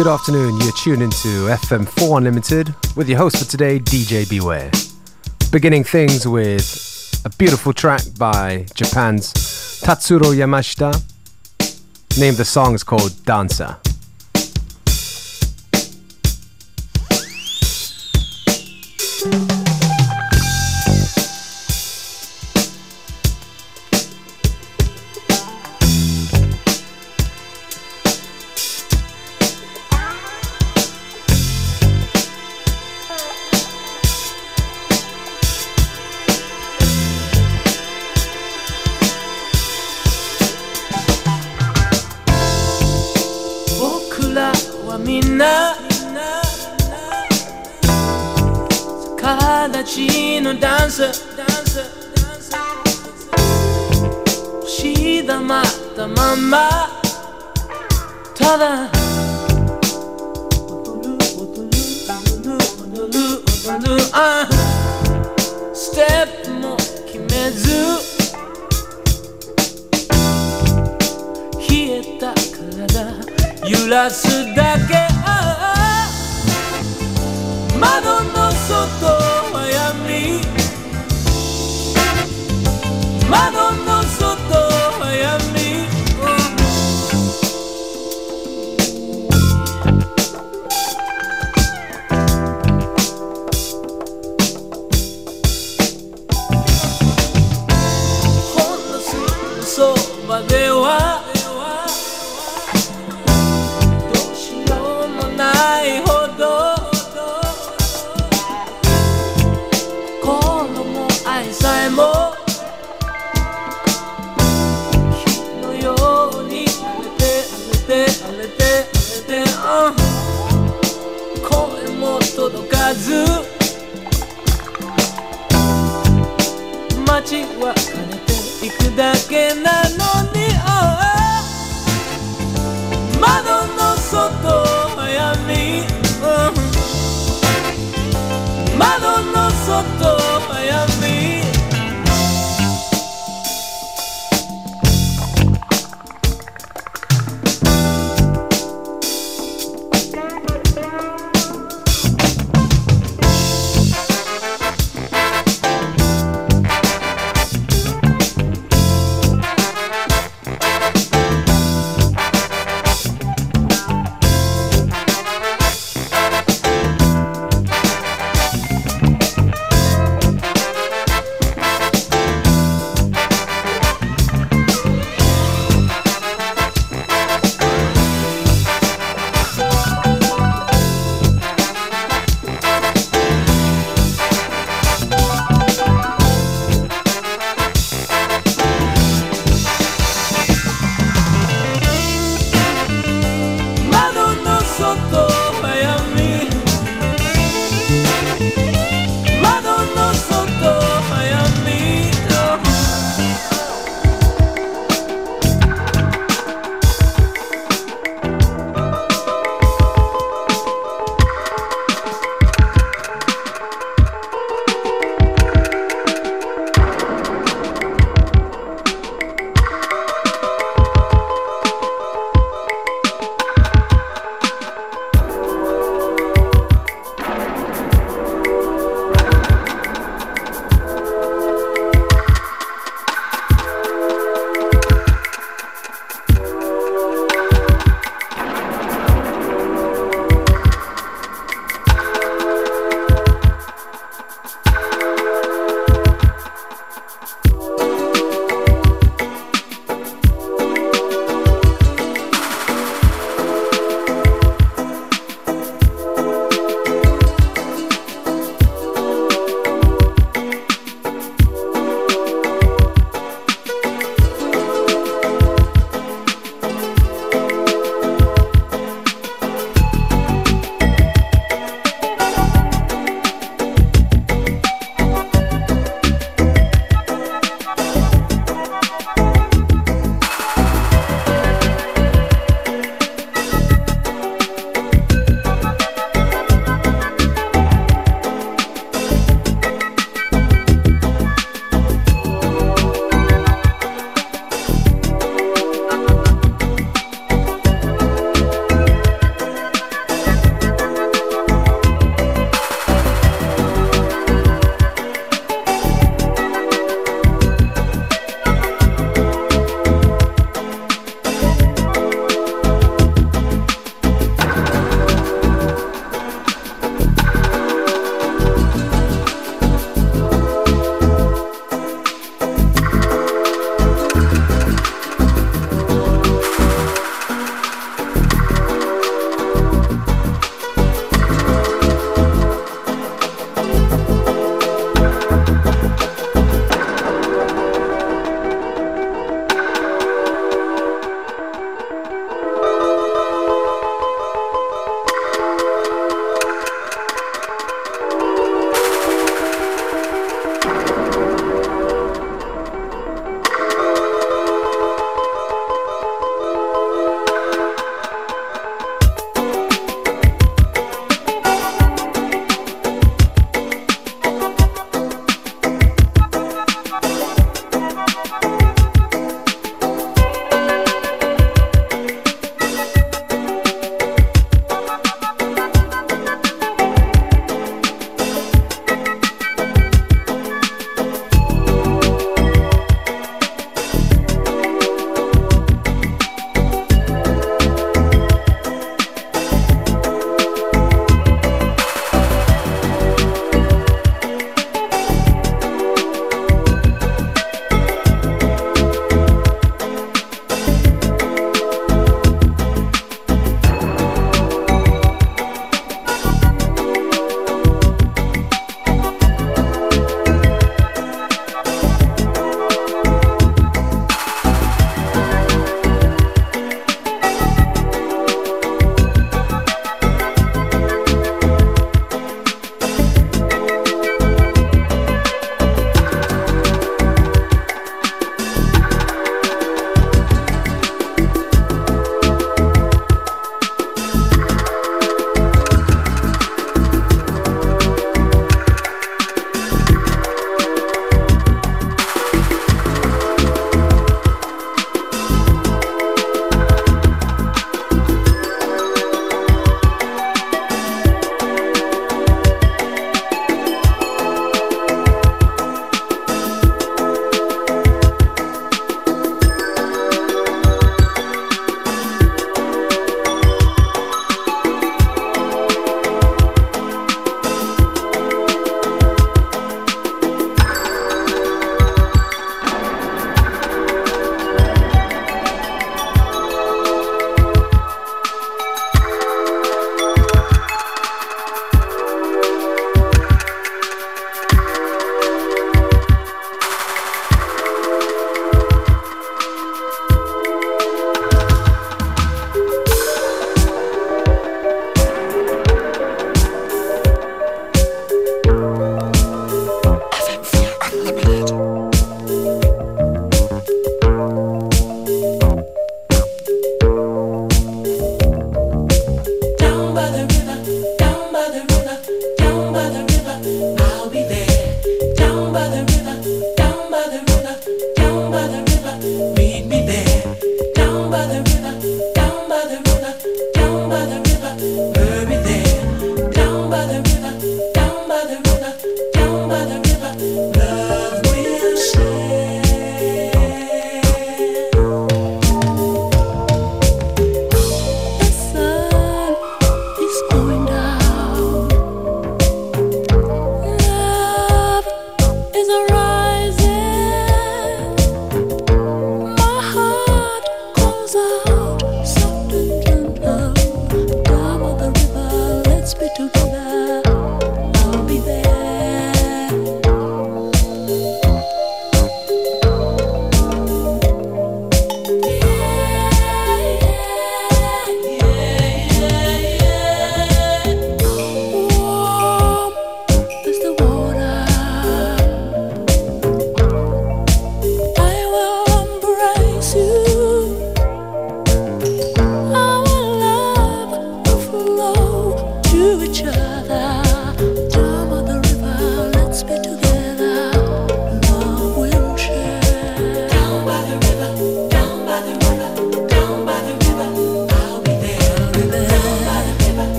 Good afternoon. You're tuned into FM4 Unlimited with your host for today, DJ Beware. Beginning things with a beautiful track by Japan's Tatsuro Yamashita. Name the song is called Dancer.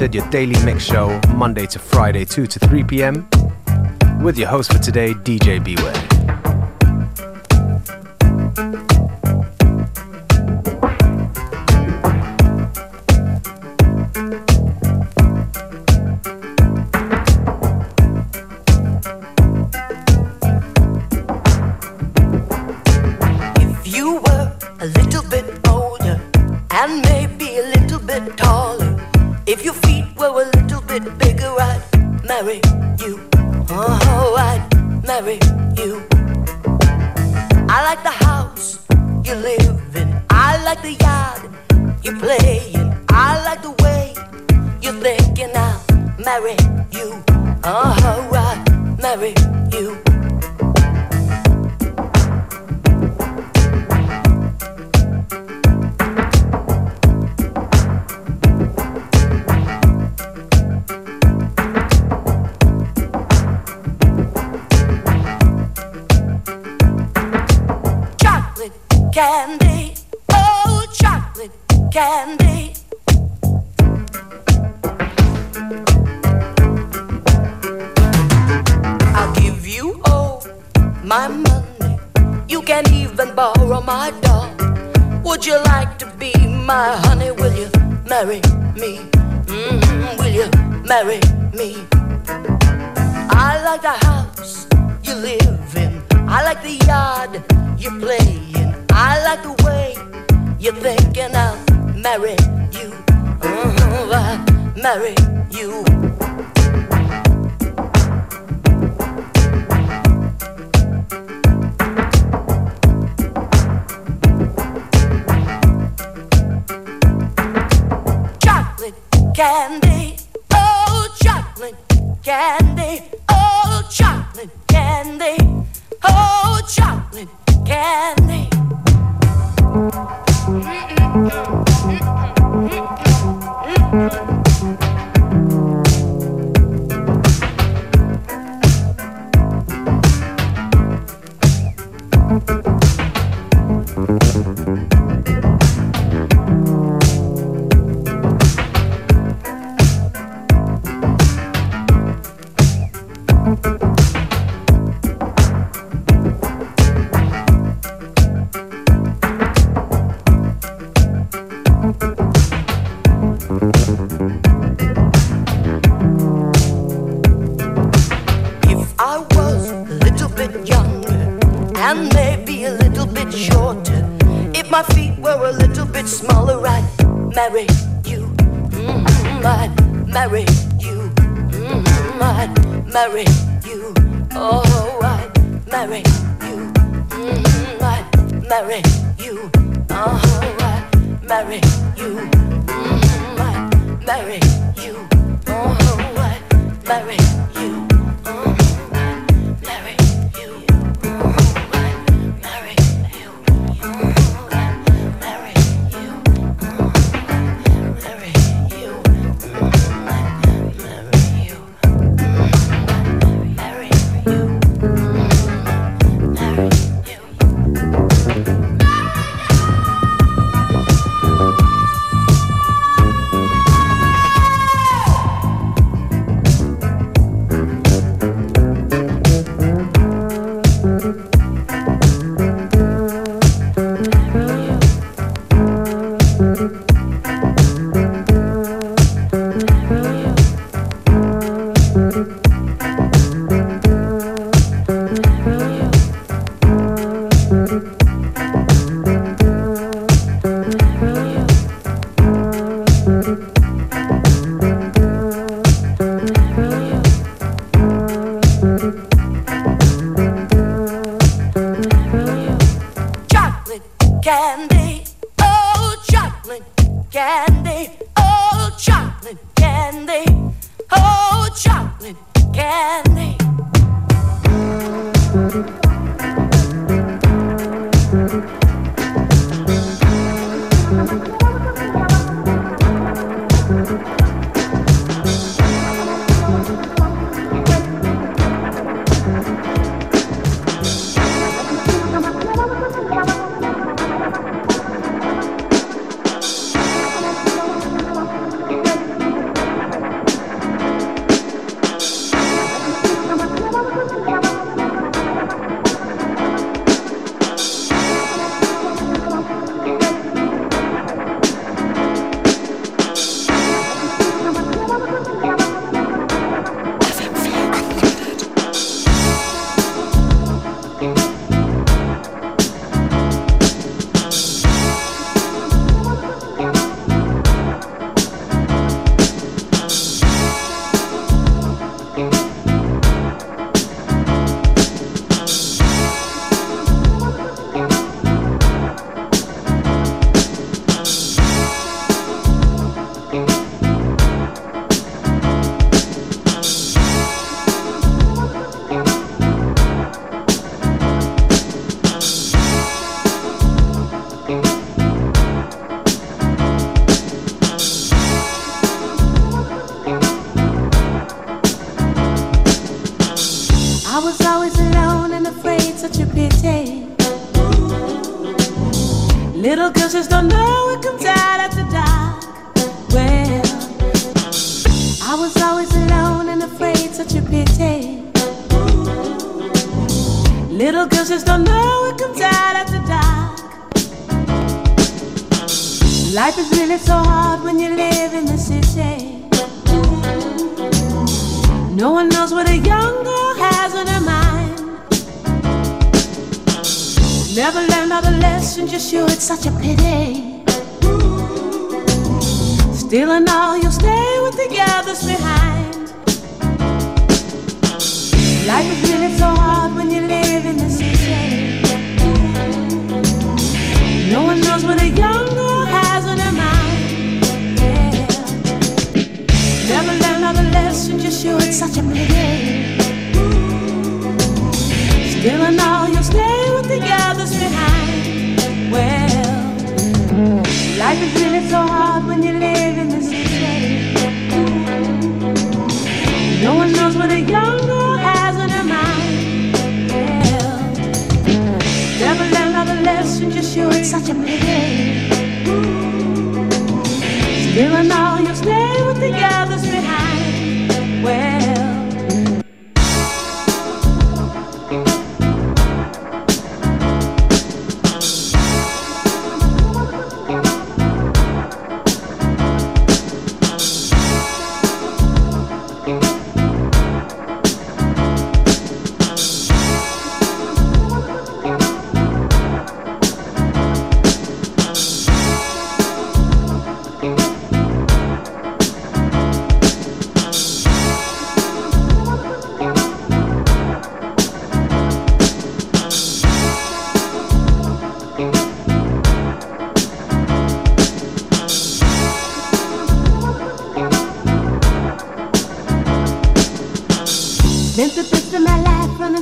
Unlimited, your daily mix show, Monday to Friday, 2 to 3 p.m. With your host for today, DJ Beware. passion just you, it's such a pity. Still and all, you'll stay with the others behind. Well, life is really so hard when you live.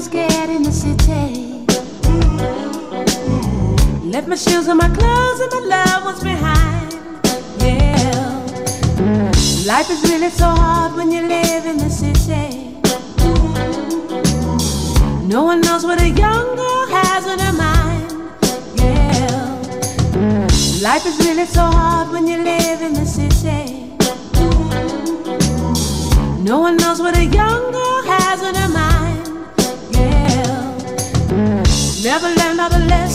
Scared in the city. Left my shoes and my clothes and my loved ones behind. Yeah. Life is really so hard when you live in the city. No one knows what a young girl has in her mind. Yeah. Life is really so hard when you live in the city. No one knows what a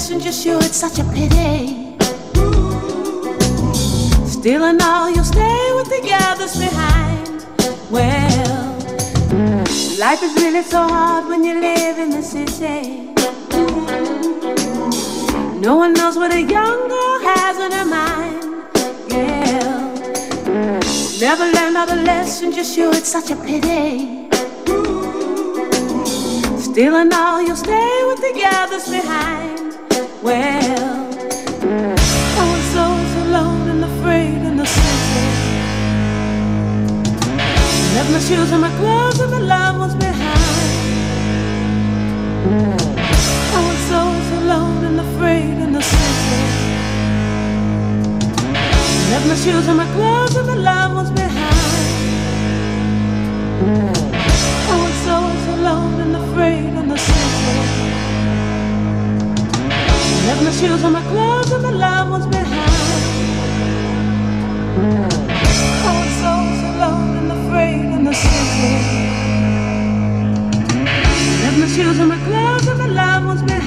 lessons you it's such a pity. Still and all, you'll stay with the others behind. Well, life is really so hard when you live in the city. No one knows what a young girl has in her mind. Yeah. Never learned all the lessons you it's such a pity. Still and all, you'll stay with the others behind. Well, I was so alone and afraid in the city. Left my shoes and my clothes and my loved ones behind. I was so alone and afraid in the city. Left my shoes and my clothes and my loved ones behind. I was so alone and afraid in the city. Left my shoes and my clothes and my loved ones behind. I was so alone and afraid in the city. Left my shoes and my clothes and my loved ones behind.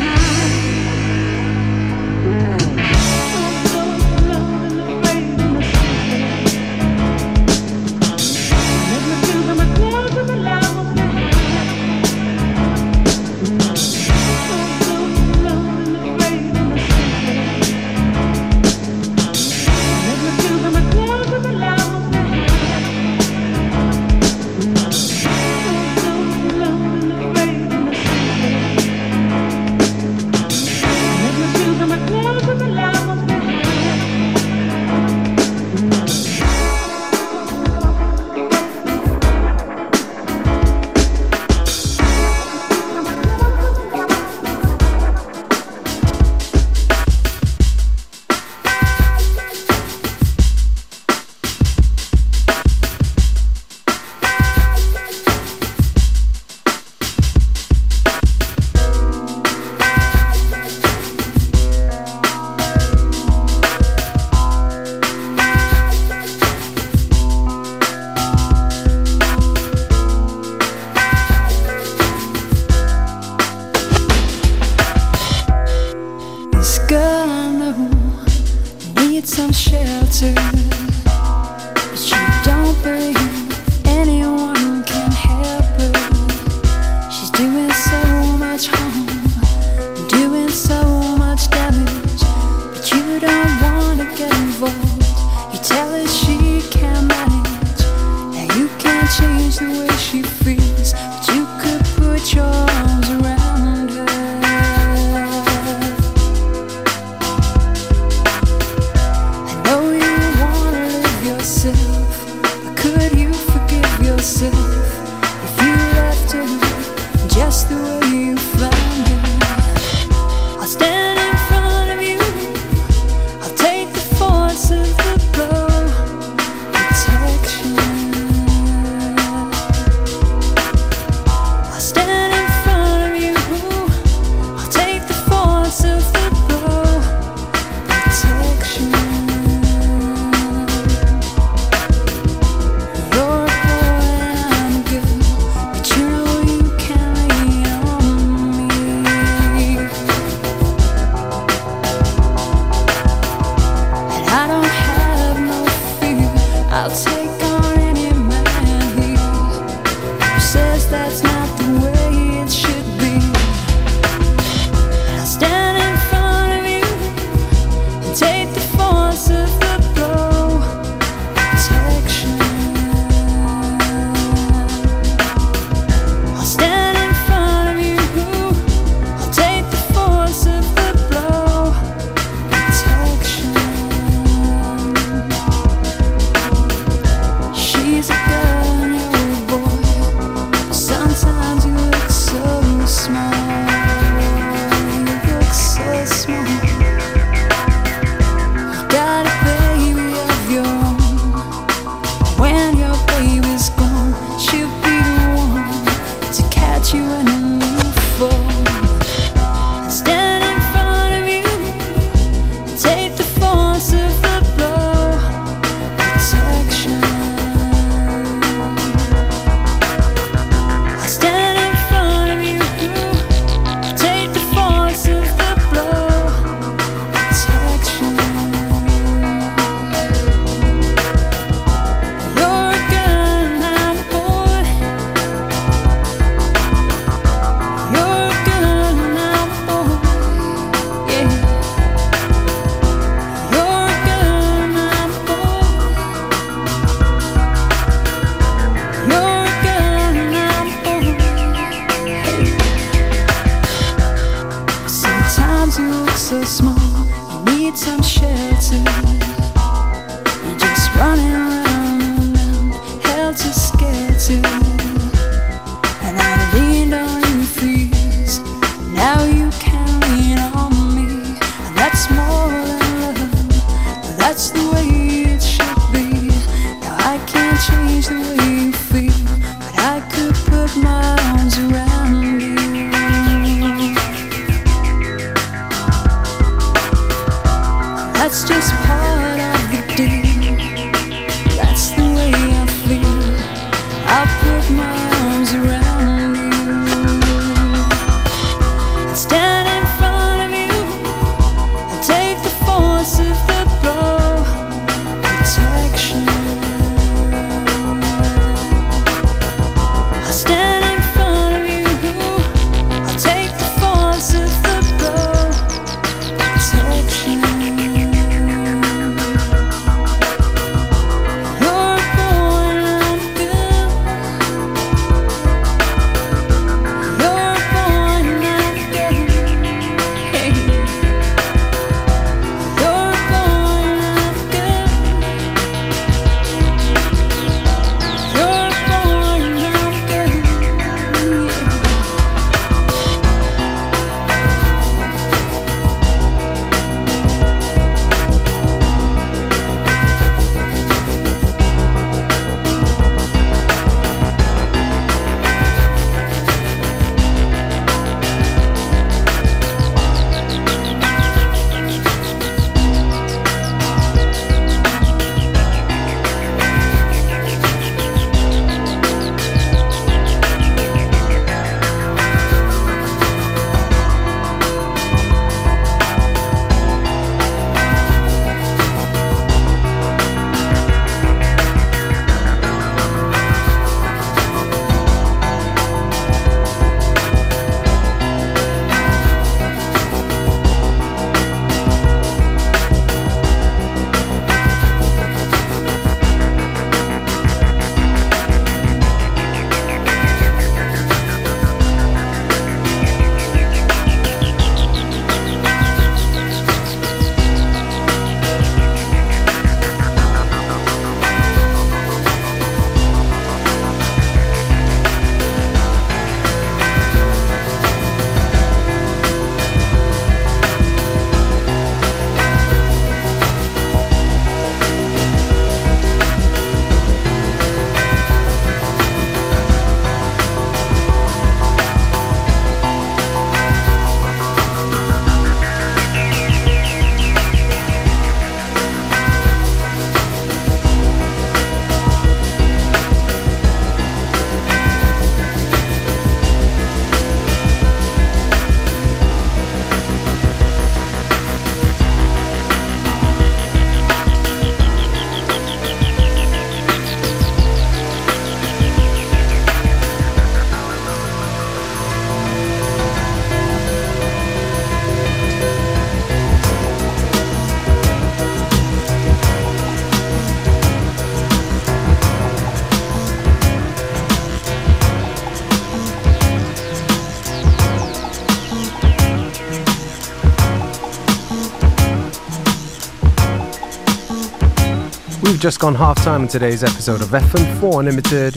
Just gone half time in today's episode of FM4 Unlimited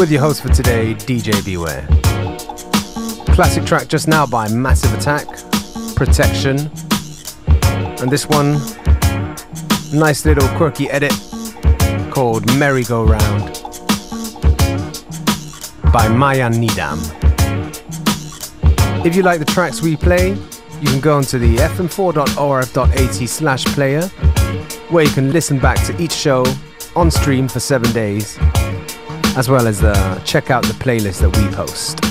with your host for today, DJ Beware. Classic track just now by Massive Attack, Protection. And this one, nice little quirky edit called Merry Go Round by Maya Nidam. If you like the tracks we play, you can go onto the fm4.orf.at slash player where you can listen back to each show on stream for seven days, as well as uh, check out the playlist that we post.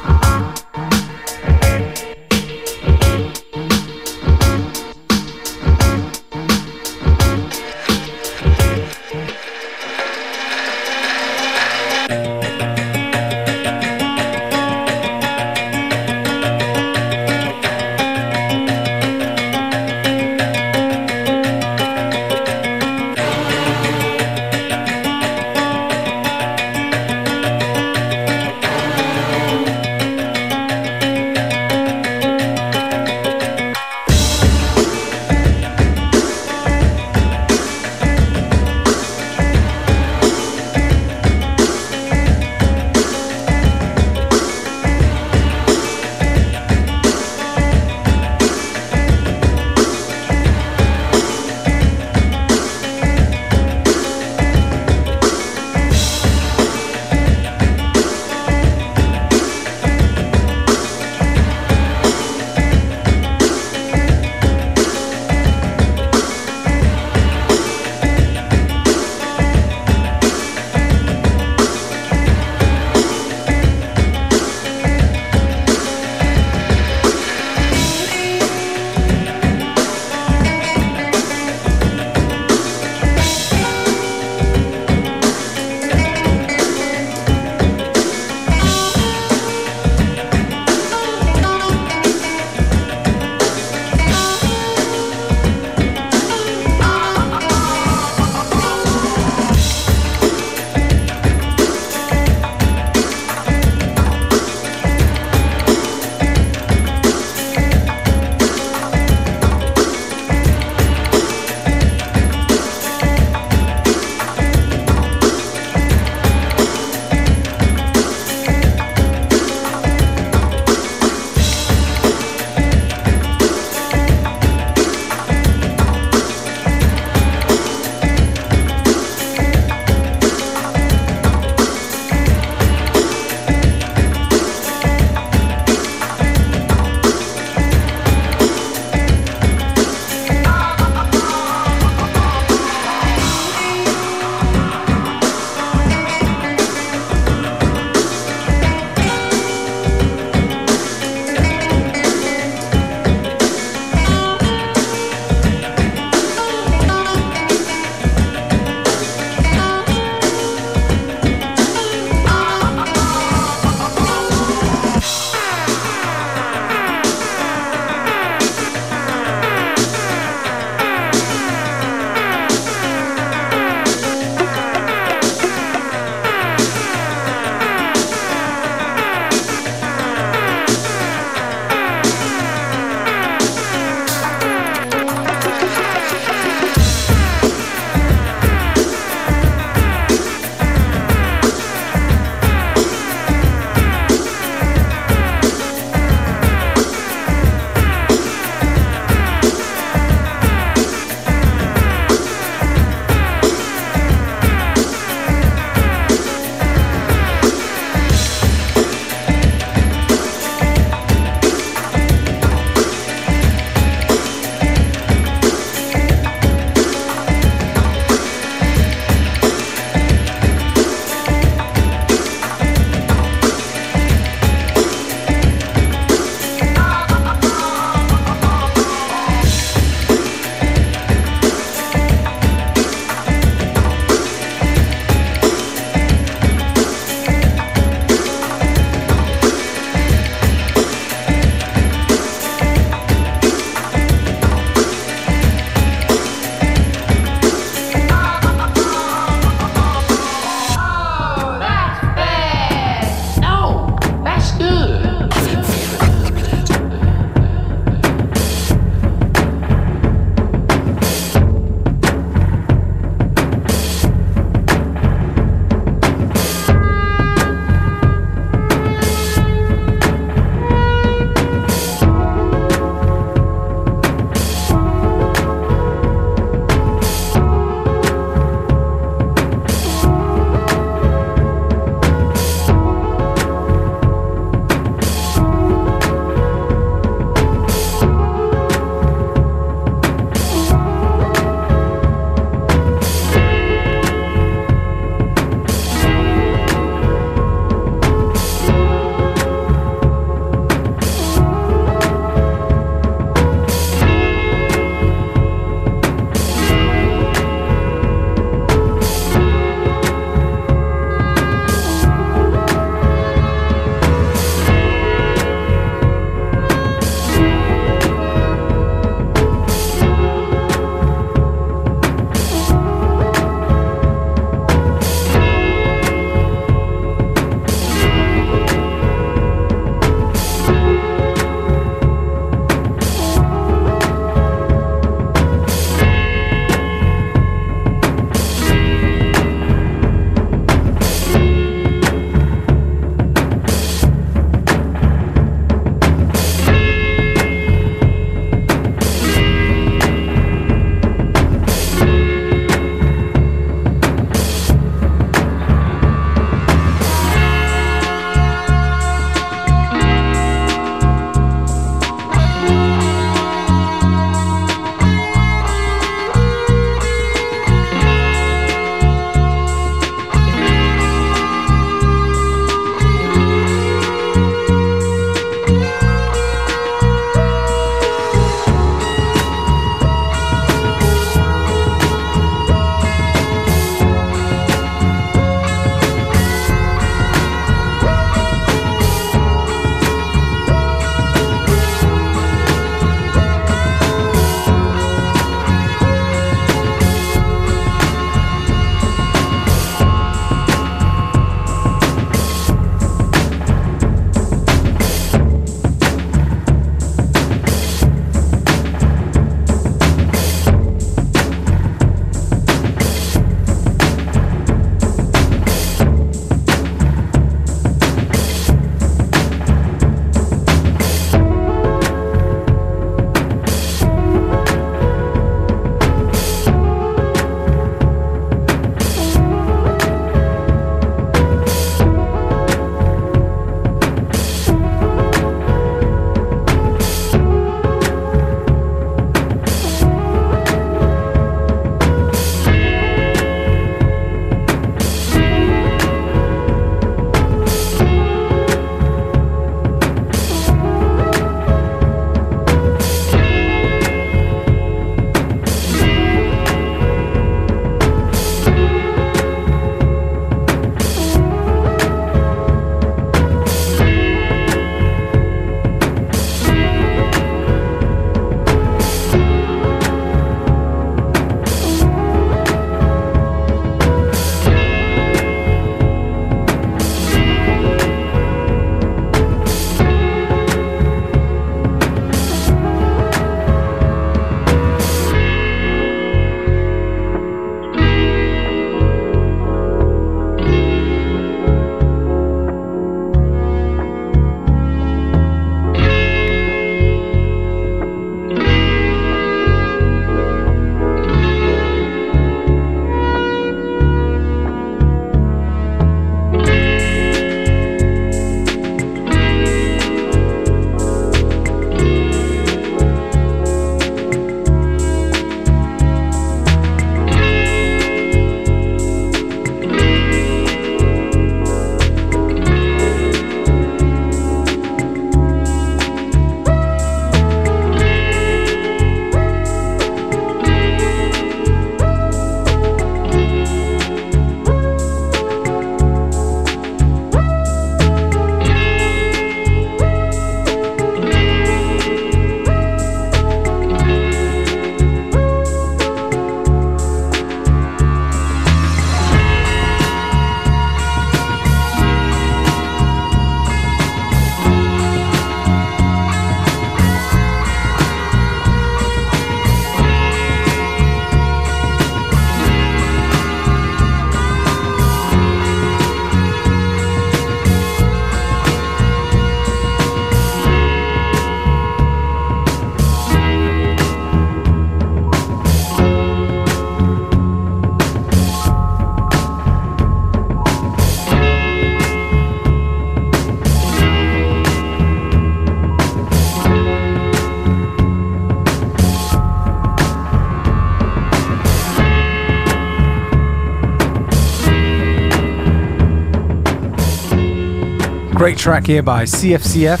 Track here by CFCF,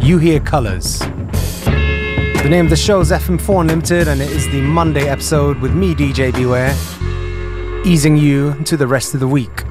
You Hear Colors. The name of the show is FM4 Unlimited, and it is the Monday episode with me, DJ Beware, easing you into the rest of the week.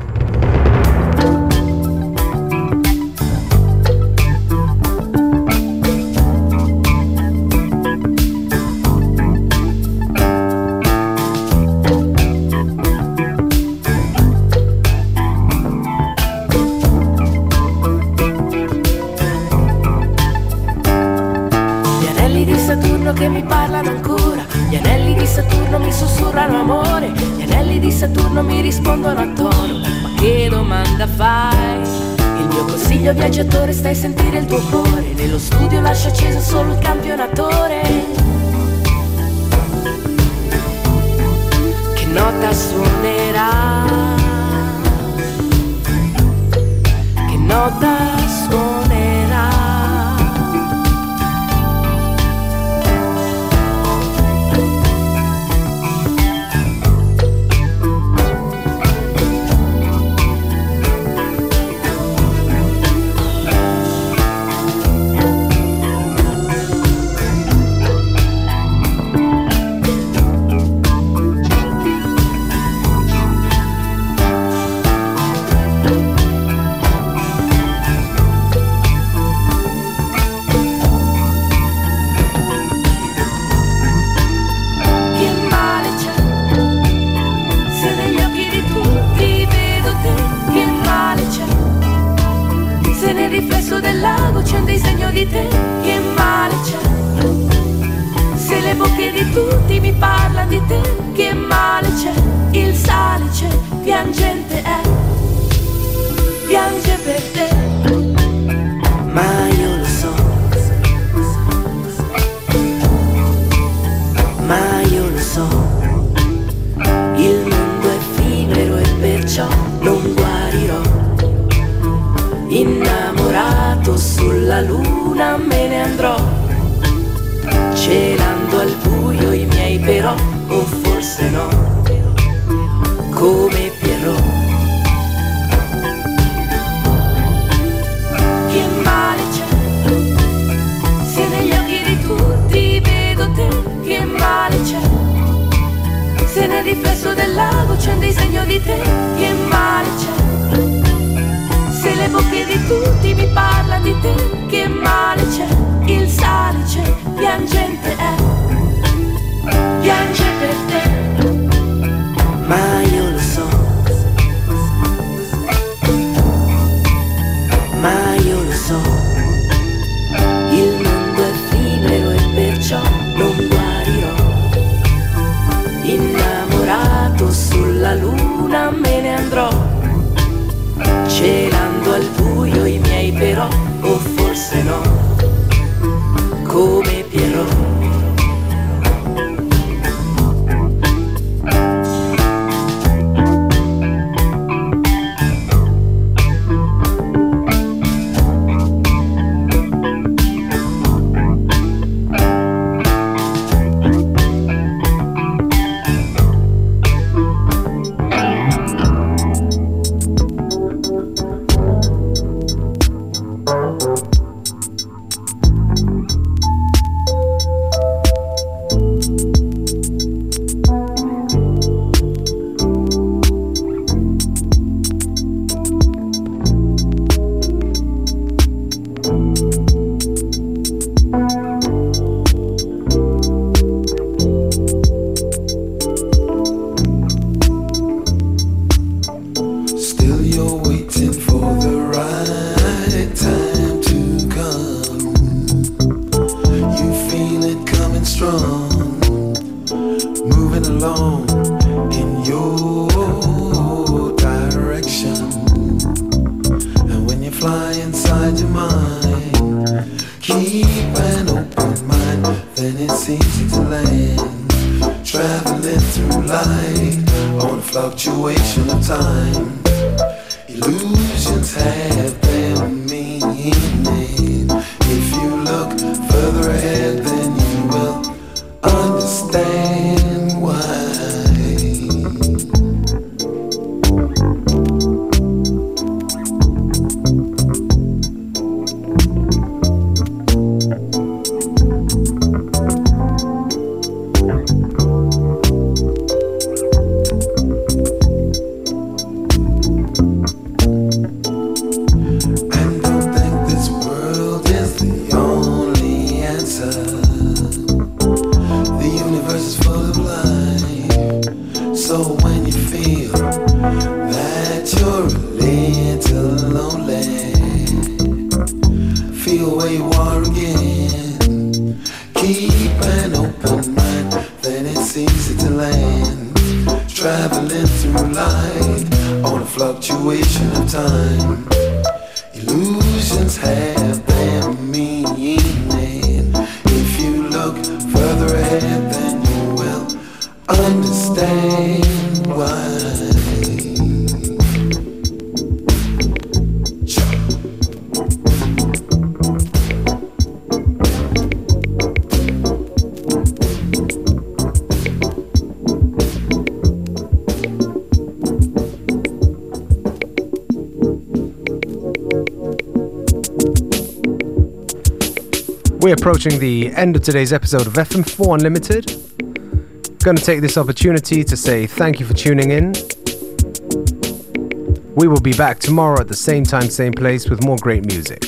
Viaggiatore stai a sentire il tuo cuore. Nello studio lascia acceso solo il mi parlano di te, che male c'è, il sale c'è, piangente è. però o forse no, come Pierrot. Che male c'è, se negli occhi di tutti vedo te, che male c'è, se nel riflesso del lago c'è un disegno di te, che male c'è, se le bocche di tutti mi parlano di te, che male c'è, il salice piangente è. Mają approaching the end of today's episode of FM4 Unlimited. Going to take this opportunity to say thank you for tuning in. We will be back tomorrow at the same time, same place with more great music.